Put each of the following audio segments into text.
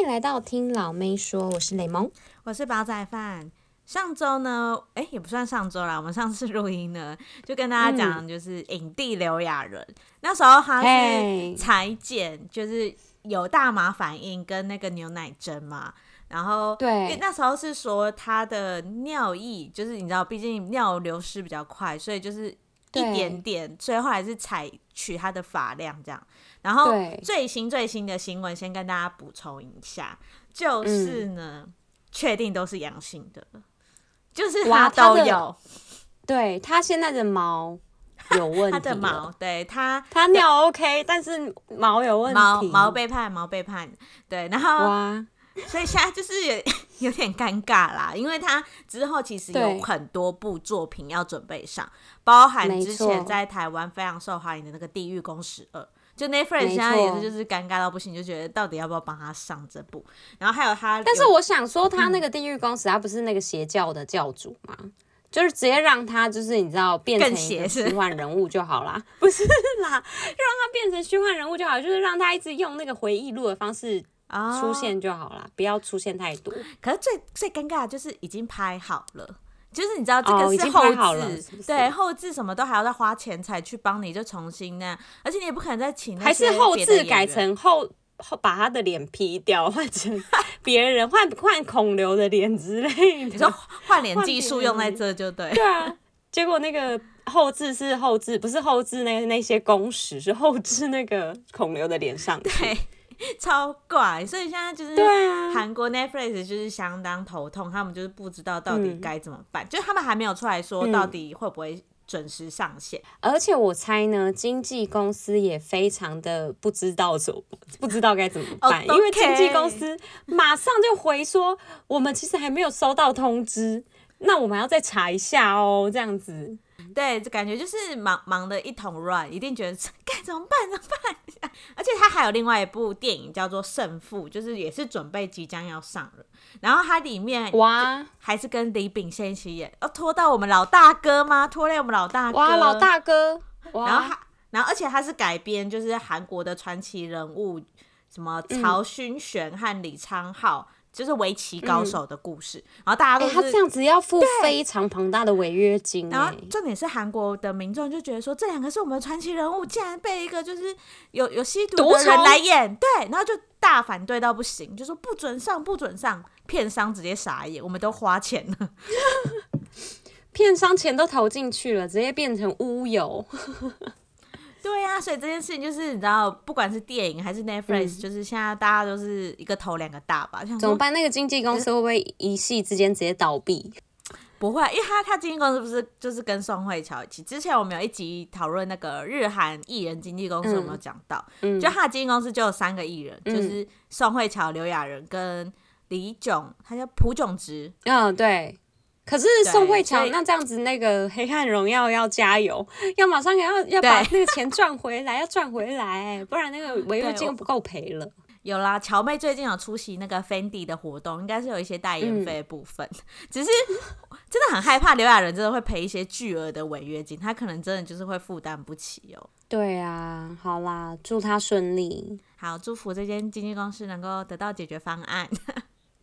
欢迎来到听老妹说，我是雷蒙，我是煲仔饭。上周呢，哎，也不算上周啦，我们上次录音呢，就跟大家讲，就是影帝刘亚仁，嗯、那时候他是裁剪，就是有大麻反应跟那个牛奶针嘛，然后对，那时候是说他的尿液，就是你知道，毕竟尿流失比较快，所以就是。一点点，所以后还是采取他的发量这样。然后最新最新的新闻，先跟大家补充一下，就是呢，确、嗯、定都是阳性的，就是他都有。他对他现在的毛有问题，他的毛对他他尿 OK，但是毛有问题，毛毛被判毛背叛，对，然后哇。所以现在就是有 有点尴尬啦，因为他之后其实有很多部作品要准备上，包含之前在台湾非常受欢迎的那个《地狱公使二》，就 Netflix 现在也是就是尴尬到不行，就觉得到底要不要帮他上这部？然后还有他，但是我想说，他那个《地狱公使》他不是那个邪教的教主吗？嗯、就是直接让他就是你知道变成一个虚幻人物就好啦，不是啦，让他变成虚幻人物就好，就是让他一直用那个回忆录的方式。出现就好了，不要出现太多。可是最最尴尬的就是已经拍好了，就是你知道这个是后制，对，后置什么都还要再花钱才去帮你就重新那样，而且你也不可能再请。还是后置改成后后把他的脸 P 掉，换成 别人换换孔刘的脸之类的。你说换脸技术用在这就对。对啊，结果那个后置是后置，不是后置那那些工时是后置那个孔刘的脸上。对。超怪，所以现在就是韩国 Netflix 就是相当头痛，他们就是不知道到底该怎么办，嗯、就他们还没有出来说到底会不会准时上线。而且我猜呢，经纪公司也非常的不知道怎么 不知道该怎么办，因为经纪公司马上就回说，我们其实还没有收到通知，那我们要再查一下哦，这样子。对，就感觉就是忙忙的一桶乱，一定觉得 该怎么办？怎么办？而且他还有另外一部电影叫做《胜负》，就是也是准备即将要上了。然后它里面哇，还是跟李秉宪一起演，要拖到我们老大哥吗？拖累我们老大哥？哇，老大哥！哇，然后他，然后而且他是改编，就是韩国的传奇人物，什么曹勋玄和李昌镐。就是围棋高手的故事，嗯、然后大家都是、欸、他这样子要付非常庞大的违约金，然后重点是韩国的民众就觉得说，这两个是我们的传奇人物，竟然被一个就是有有吸毒的人来演，对，然后就大反对到不行，就说不准上，不准上，片商直接傻眼，我们都花钱了，片商钱都投进去了，直接变成乌有。对呀、啊，所以这件事情就是你知道，不管是电影还是 Netflix，、嗯、就是现在大家都是一个头两个大吧。怎么办？那个经纪公司会不会一夕之间直接倒闭？不会，因为他他经纪公司不是就是跟宋慧乔一起。之前我们有一集讨论那个日韩艺人经纪公司，有没有讲到？嗯，就他的经纪公司就有三个艺人，嗯、就是宋慧乔、刘亚仁跟李炯，他叫朴炯植。嗯，对。可是宋慧乔，那这样子，那个《黑暗荣耀》要加油，要马上要要把那个钱赚回来，要赚回来，不然那个违约金不够赔了。有啦，乔妹最近有出席那个 Fendi 的活动，应该是有一些代言费的部分。嗯、只是真的很害怕刘亚仁真的会赔一些巨额的违约金，他可能真的就是会负担不起哦。对啊，好啦，祝他顺利。好，祝福这间经纪公司能够得到解决方案。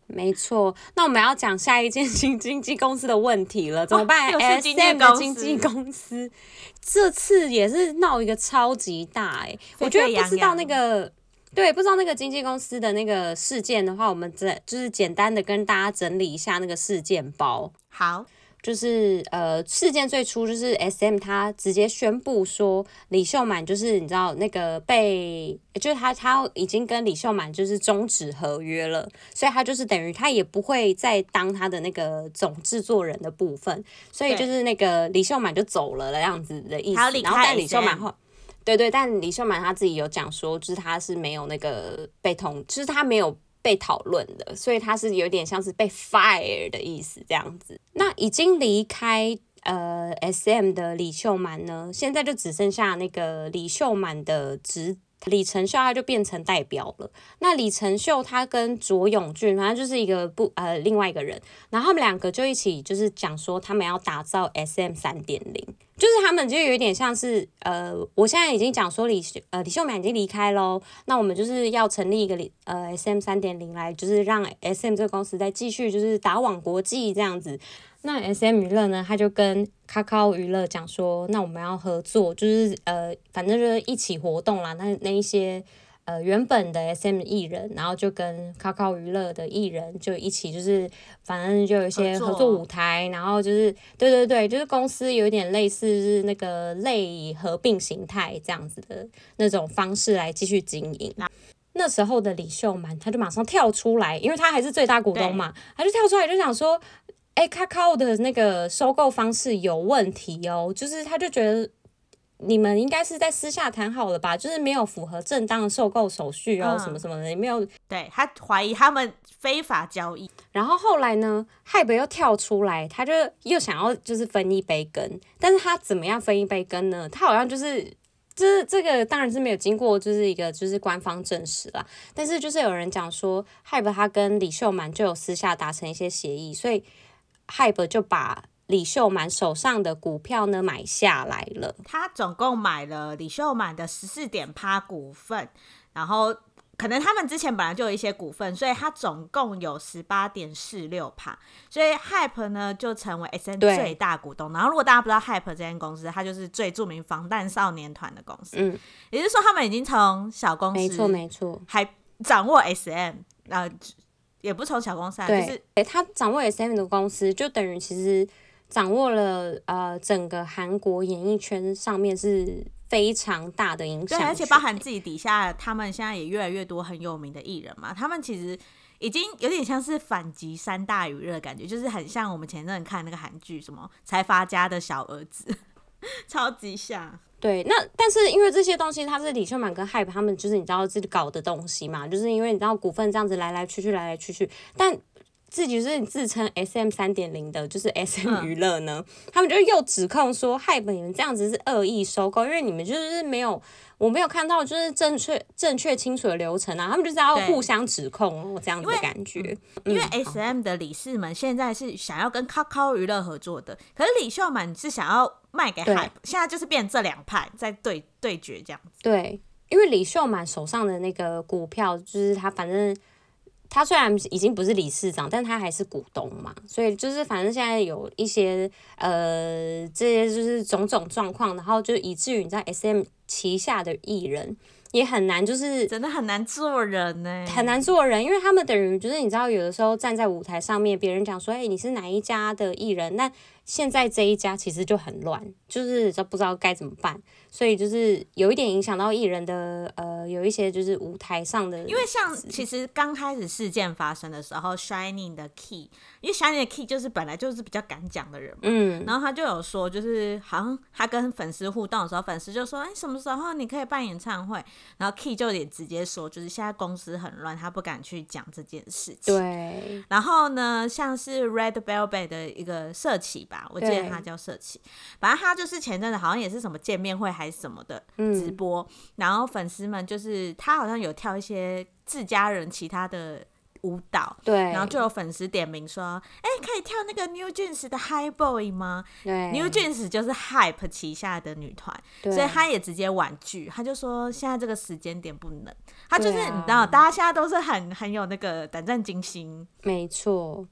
没错，那我们要讲下一件新经纪公司的问题了，怎么办？SM 的经纪公司这次也是闹一个超级大哎、欸，我觉得不知道那个，对，不知道那个经纪公司的那个事件的话，我们这就是简单的跟大家整理一下那个事件包。好。就是呃，事件最初就是 SM 他直接宣布说李秀满就是你知道那个被，就是他他已经跟李秀满就是终止合约了，所以他就是等于他也不会再当他的那个总制作人的部分，所以就是那个李秀满就走了的样子的意思。然后但李秀满后，对对，但李秀满他自己有讲说，就是他是没有那个被通，就是他没有。被讨论的，所以他是有点像是被 fire 的意思这样子。那已经离开呃 SM 的李秀满呢，现在就只剩下那个李秀满的侄李承秀，他就变成代表了。那李承秀他跟卓永俊，反正就是一个不呃另外一个人，然后他们两个就一起就是讲说，他们要打造 SM 三点零。就是他们就有一点像是呃，我现在已经讲说李秀呃李秀满已经离开喽，那我们就是要成立一个呃 SM 三点零来，就是让 SM 这个公司再继续就是打往国际这样子。那 SM 娱乐呢，他就跟 Kakao 娱乐讲说，那我们要合作，就是呃，反正就是一起活动啦。那那一些呃原本的 SM 艺人，然后就跟 Kakao 娱乐的艺人就一起，就是反正就有一些合作舞台，然后就是对对对，就是公司有点类似是那个类合并形态这样子的那种方式来继续经营。那那时候的李秀满他就马上跳出来，因为他还是最大股东嘛，他就跳出来就想说。哎，卡卡的那个收购方式有问题哦，就是他就觉得你们应该是在私下谈好了吧，就是没有符合正当的收购手续哦，嗯、什么什么的，也没有。对，他怀疑他们非法交易，然后后来呢，Hype 又跳出来，他就又想要就是分一杯羹，但是他怎么样分一杯羹呢？他好像就是，就是这个当然是没有经过就是一个就是官方证实啦，但是就是有人讲说，Hype 他跟李秀满就有私下达成一些协议，所以。Hype 就把李秀满手上的股票呢买下来了。他总共买了李秀满的十四点趴股份，然后可能他们之前本来就有一些股份，所以他总共有十八点四六趴。所以 Hype 呢就成为 SM 最大股东。然后如果大家不知道 Hype 这间公司，它就是最著名防弹少年团的公司。嗯，也就是说他们已经从小公司，没错没错，还掌握 SM，呃。也不从小公司，对，就是诶，他掌握 SM 的公司，就等于其实掌握了呃整个韩国演艺圈上面是非常大的影响，对，而且包含自己底下，他们现在也越来越多很有名的艺人嘛，他们其实已经有点像是反击三大娱乐的感觉，就是很像我们前阵看那个韩剧什么财阀家的小儿子，超级像。对，那但是因为这些东西，它是李秀满跟 Hype 他们就是你知道自己搞的东西嘛，就是因为你知道股份这样子来来去去，来来去去，但自己是自称 SM 三点零的，就是 SM 娱乐呢，嗯、他们就又指控说 Hype 你们这样子是恶意收购，因为你们就是没有。我没有看到就是正确、正确、清楚的流程啊，他们就是要互相指控这样子的感觉。因为，嗯、因为 SM 的理事们现在是想要跟 Kakao 娱乐合作的，可是李秀满是想要卖给 Hype，现在就是变这两派在对对决这样子。对，因为李秀满手上的那个股票，就是他反正。他虽然已经不是理事长，但他还是股东嘛，所以就是反正现在有一些呃这些就是种种状况，然后就以至于你在 SM 旗下的艺人也很难，就是真的很难做人呢，很难做人，因为他们等于就是你知道，有的时候站在舞台上面，别人讲说，哎，你是哪一家的艺人？那现在这一家其实就很乱，就是都不知道该怎么办。所以就是有一点影响到艺人的呃，有一些就是舞台上的，因为像其实刚开始事件发生的时候，Shining 的 Key，因为 Shining 的 Key 就是本来就是比较敢讲的人嘛，嗯，然后他就有说，就是好像他跟粉丝互动的时候，粉丝就说，哎，什么时候你可以办演唱会？然后 Key 就也直接说，就是现在公司很乱，他不敢去讲这件事情。对。然后呢，像是 Red Velvet 的一个社企吧，我记得他叫社企，反正他就是前阵子好像也是什么见面会。还是什么的直播，嗯、然后粉丝们就是他好像有跳一些自家人其他的舞蹈，对，然后就有粉丝点名说，哎，可以跳那个 New Jeans 的 High Boy 吗？对，New Jeans 就是 Hype 旗下的女团，对。所以他也直接婉拒，他就说现在这个时间点不能，他就是、啊、你知道，大家现在都是很很有那个胆战心。惊，没错。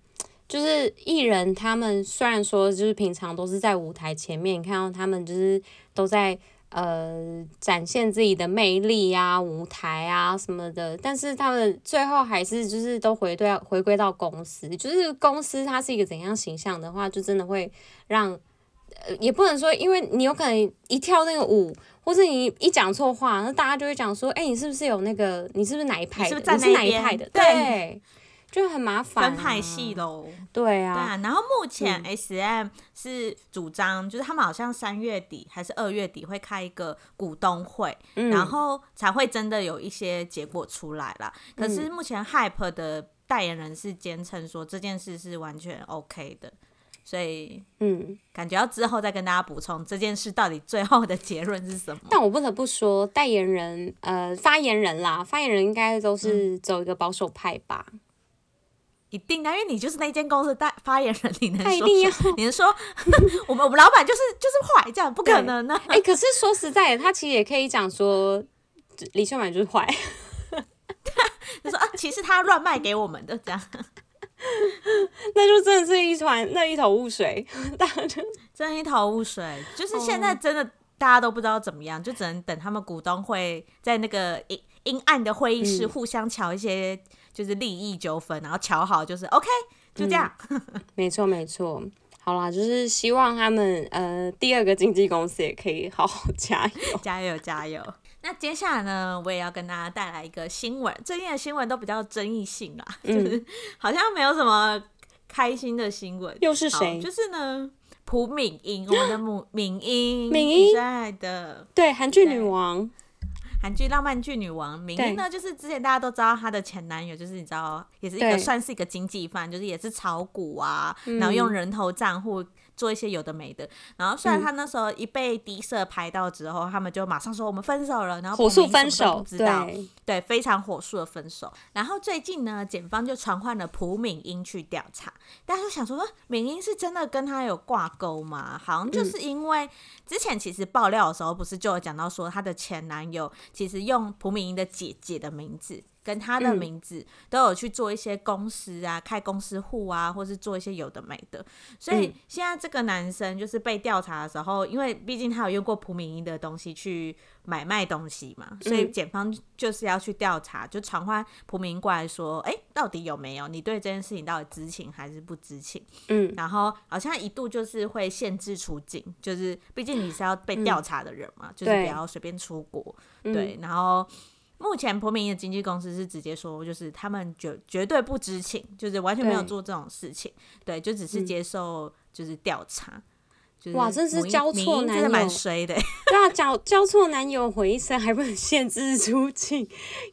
就是艺人，他们虽然说就是平常都是在舞台前面，你看到他们就是都在呃展现自己的魅力啊、舞台啊什么的，但是他们最后还是就是都回对回归到公司，就是公司它是一个怎样形象的话，就真的会让呃也不能说，因为你有可能一跳那个舞，或是你一讲错话，那大家就会讲说，哎、欸，你是不是有那个，你是不是哪一派的？你是，你是哪一派的？对就很麻烦、啊，分派系喽。对啊，对啊。然后目前 SM 是主张，就是他们好像三月底还是二月底会开一个股东会，嗯、然后才会真的有一些结果出来啦。可是目前 Hype 的代言人是坚称说这件事是完全 OK 的，所以嗯，感觉要之后再跟大家补充这件事到底最后的结论是什么。但我不得不说，代言人呃发言人啦，发言人应该都是走一个保守派吧。一定的，因为你就是那间公司的代发言人，你能说？他一定要 你能说？我们我们老板就是就是坏，这样不可能呢、啊？哎、欸，可是说实在的，他其实也可以讲说李秀满就是坏，他说啊，其实他乱卖给我们的这样，那就真的是一团那一头雾水，大家就真的一头雾水，就是现在真的大家都不知道怎么样，就只能等他们股东会在那个阴阴暗的会议室互相瞧一些。就是利益纠纷，然后瞧好就是 OK，就这样。嗯、没错没错，好啦，就是希望他们呃第二个经纪公司也可以好好加油 加油加油。那接下来呢，我也要跟大家带来一个新闻。最近的新闻都比较争议性啦，就是好像没有什么开心的新闻。又是谁？就是呢，朴敏英，我们的母敏英，敏英最爱的，对，韩剧女王。韩剧浪漫剧女王敏英呢，就是之前大家都知道她的前男友，就是你知道，也是一个算是一个经济犯，就是也是炒股啊，然后用人头账户。做一些有的没的，然后虽然他那时候一被迪社拍到之后，嗯、他们就马上说我们分手了，然后火速分手，知道对，对，非常火速的分手。然后最近呢，检方就传唤了朴敏英去调查，大家都想说，敏英是真的跟他有挂钩吗？好像就是因为之前其实爆料的时候，不是就有讲到说，她的前男友其实用蒲敏英的姐姐的名字。跟他的名字都有去做一些公司啊，开公司户啊，或是做一些有的没的。所以现在这个男生就是被调查的时候，因为毕竟他有用过蒲敏英的东西去买卖东西嘛，所以检方就是要去调查，就传唤蒲敏英过来说，哎，到底有没有？你对这件事情到底知情还是不知情？嗯，然后好像一度就是会限制出境，就是毕竟你是要被调查的人嘛，就是不要随便出国。对，然后。目前朴敏英的经纪公司是直接说，就是他们绝绝对不知情，就是完全没有做这种事情，对，对，就只是接受就是调查。嗯就是、哇，真是交错男友，真的蛮衰的。对啊，交交错男友回一生还不能限制出境，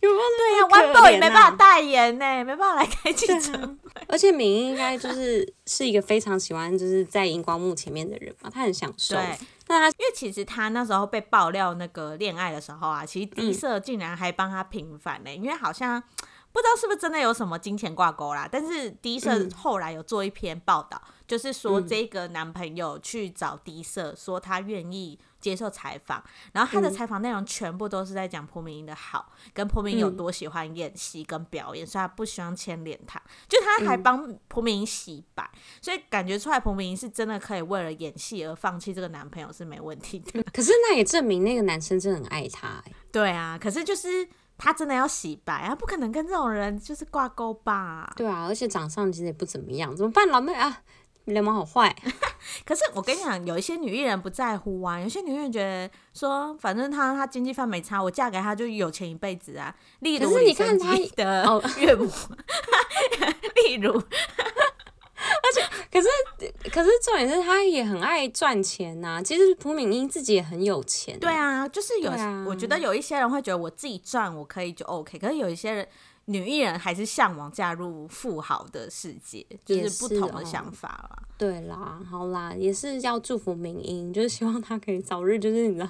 有没有、啊？对呀，One Boy 也没办法代言呢，没办法来开记者、啊。而且敏英应该就是是一个非常喜欢就是在荧光幕前面的人嘛，他很享受。对，那他因为其实他那时候被爆料那个恋爱的时候啊，其实迪社竟然还帮他平反呢、嗯，因为好像。不知道是不是真的有什么金钱挂钩啦，但是迪社后来有做一篇报道、嗯，就是说这个男朋友去找迪社，说他愿意接受采访，然后他的采访内容全部都是在讲朴敏英的好，跟朴敏英有多喜欢演戏跟表演，所以他不希望牵连他，就他还帮朴敏英洗白，所以感觉出来朴敏英是真的可以为了演戏而放弃这个男朋友是没问题的。可是那也证明那个男生真的很爱她、欸。对啊，可是就是。他真的要洗白啊，不可能跟这种人就是挂钩吧？对啊，而且长相其实也不怎么样，怎么办？老妹啊，流氓好坏。可是我跟你讲，有一些女艺人不在乎啊，有些女艺人觉得说，反正她她经济范没差，我嫁给他就有钱一辈子啊。例如李昇基的岳母，例如。而且，可是，可是重点是，他也很爱赚钱呐、啊。其实朴敏英自己也很有钱、啊。对啊，就是有、啊，我觉得有一些人会觉得我自己赚我可以就 OK，可是有一些人女艺人还是向往嫁入富豪的世界，就是不同的想法啦。哦、对啦，好啦，也是要祝福敏英，就是希望她可以早日就是你知道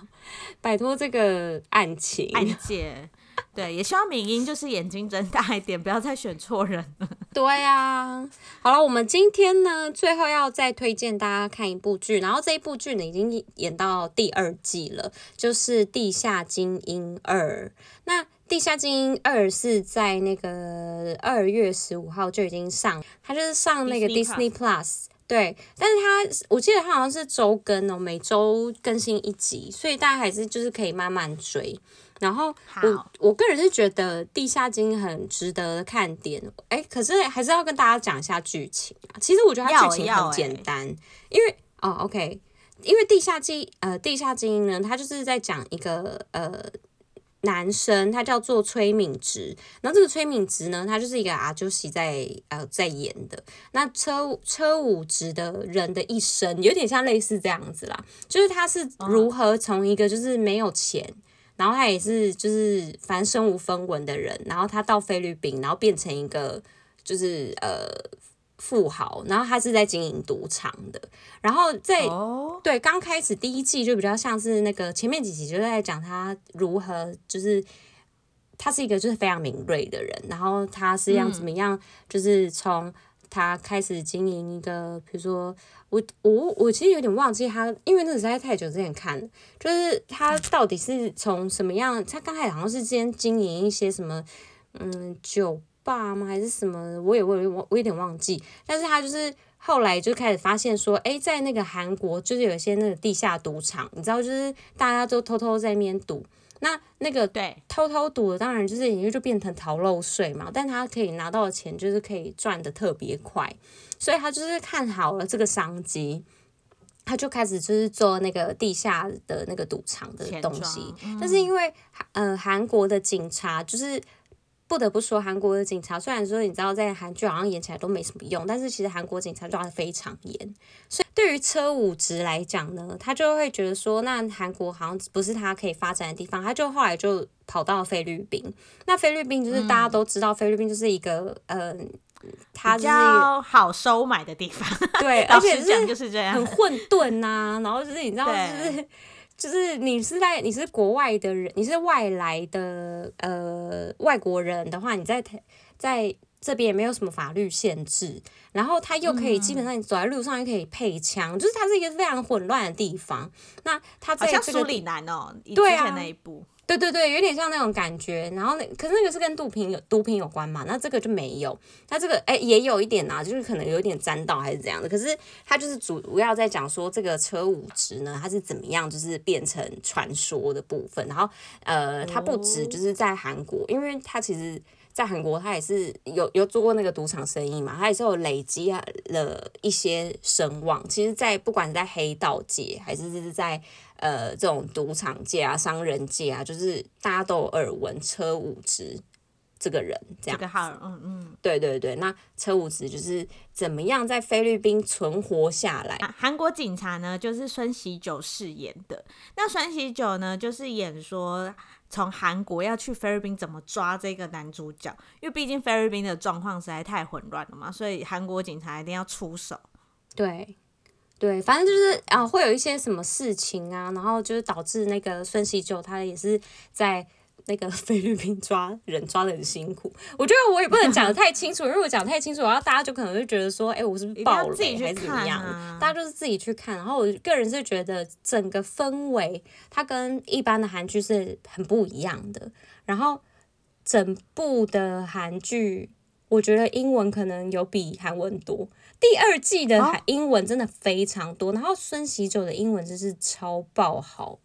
摆脱这个案情案件。对，也希望敏英就是眼睛睁大一点，不要再选错人了。对呀、啊，好了，我们今天呢，最后要再推荐大家看一部剧，然后这一部剧呢已经演到第二季了，就是《地下精英二》。那《地下精英二》是在那个二月十五号就已经上，它就是上那个 Disney Plus。对，但是它我记得它好像是周更哦，每周更新一集，所以大家还是就是可以慢慢追。然后我我个人是觉得《地下精英》很值得看点，哎，可是还是要跟大家讲一下剧情啊。其实我觉得它剧情很简单，因为哦，OK，因为《地下精呃地下精英》呢，它就是在讲一个呃男生，他叫做崔敏植，然后这个崔敏植呢，他就是一个阿就西在呃在演的。那车车武植的人的一生，有点像类似这样子啦，就是他是如何从一个就是没有钱。然后他也是，就是反正身无分文的人，然后他到菲律宾，然后变成一个就是呃富豪，然后他是在经营赌场的，然后在、oh. 对刚开始第一季就比较像是那个前面几集就在讲他如何就是他是一个就是非常敏锐的人，然后他是要怎么样，就是从他开始经营一个，比如说我我我其实有点忘记他，因为那实在太久之前看，就是他到底是从什么样，他刚开始好像是先经营一些什么，嗯，酒吧吗还是什么，我也我也我我有点忘记，但是他就是后来就开始发现说，哎，在那个韩国就是有一些那个地下赌场，你知道，就是大家都偷偷在那边赌。那那个对偷偷赌的，当然就是因为就变成逃漏税嘛，但他可以拿到的钱就是可以赚得特别快，所以他就是看好了这个商机，他就开始就是做那个地下的那个赌场的东西，嗯、但是因为呃韩国的警察就是。不得不说，韩国的警察虽然说你知道在韩剧好像演起来都没什么用，但是其实韩国警察抓的非常严。所以对于车武植来讲呢，他就会觉得说，那韩国好像不是他可以发展的地方，他就后来就跑到菲律宾。那菲律宾就是大家都知道，菲律宾就是一个嗯，呃、它是比较好收买的地方。对，而且就是这样，很混沌呐、啊。然后就是你知道，就是。就是你是在你是国外的人，你是外来的呃外国人的话，你在在这边也没有什么法律限制，然后他又可以基本上你走在路上又可以配枪，嗯、就是它是一个非常混乱的地方。那他在这个苏里南哦，对啊，那一部。对对对，有点像那种感觉，然后那可是那个是跟毒品有毒品有关嘛？那这个就没有，它这个哎也有一点啊，就是可能有点沾到还是怎样的。可是它就是主要在讲说这个车武植呢，它是怎么样就是变成传说的部分。然后呃，它不止就是在韩国，因为它其实在韩国他也是有有做过那个赌场生意嘛，他也是有累积了一些声望。其实，在不管是在黑道界还是是在。呃，这种赌场界啊、商人界啊，就是大家都有耳闻车武植这个人，这样。这个号，嗯嗯，对对对。那车武植就是怎么样在菲律宾存活下来？韩国警察呢，就是孙喜九饰演的。那孙喜九呢，就是演说从韩国要去菲律宾怎么抓这个男主角，因为毕竟菲律宾的状况实在太混乱了嘛，所以韩国警察一定要出手。对。对，反正就是啊，会有一些什么事情啊，然后就是导致那个孙喜久他也是在那个 菲律宾抓人抓的很辛苦。我觉得我也不能讲的太清楚，因为我讲得太清楚，然后大家就可能会觉得说，哎，我是不是爆雷还是怎么样？啊、大家就是自己去看。然后我个人是觉得整个氛围它跟一般的韩剧是很不一样的。然后整部的韩剧，我觉得英文可能有比韩文多。第二季的英文真的非常多，哦、然后孙喜九的英文真是超爆好，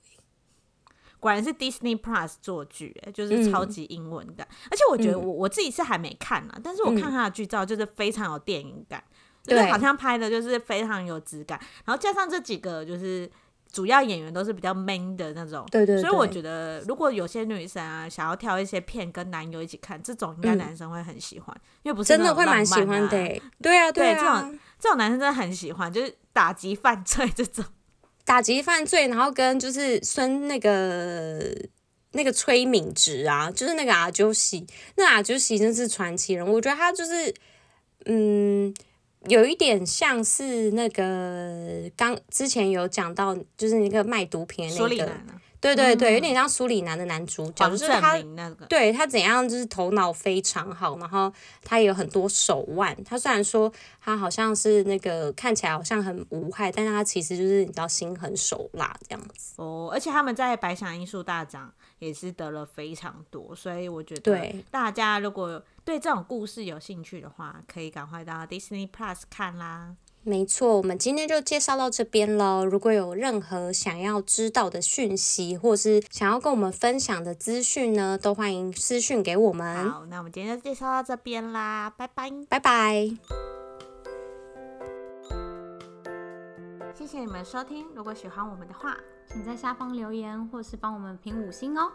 果然是 Disney Plus 做剧，就是超级英文感。嗯、而且我觉得我我自己是还没看啊，嗯、但是我看他的剧照就是非常有电影感，嗯、就是好像拍的就是非常有质感，然后加上这几个就是。主要演员都是比较 man 的那种，对对对，所以我觉得如果有些女生啊想要挑一些片跟男友一起看，这种应该男生会很喜欢，嗯、因为不是、啊、真的会蛮喜欢的。对啊，对啊，对这种这种男生真的很喜欢，就是打击犯罪这种，打击犯罪，然后跟就是孙那个那个崔敏植啊，就是那个阿九喜，那阿九喜真是传奇人物，我觉得他就是嗯。有一点像是那个刚之前有讲到，就是那个卖毒品的那个，对对对，有点像苏里南的男主角，就是他，对他怎样就是头脑非常好，然后他也有很多手腕。他虽然说他好像是那个看起来好像很无害，但是他其实就是你知道心狠手辣这样子。哦，而且他们在百想艺术大奖也是得了非常多，所以我觉得大家如果。对这种故事有兴趣的话，可以赶快到 Disney Plus 看啦。没错，我们今天就介绍到这边喽。如果有任何想要知道的讯息，或是想要跟我们分享的资讯呢，都欢迎私讯给我们。好，那我们今天就介绍到这边啦，拜拜，拜拜。谢谢你们收听，如果喜欢我们的话，请在下方留言或是帮我们评五星哦。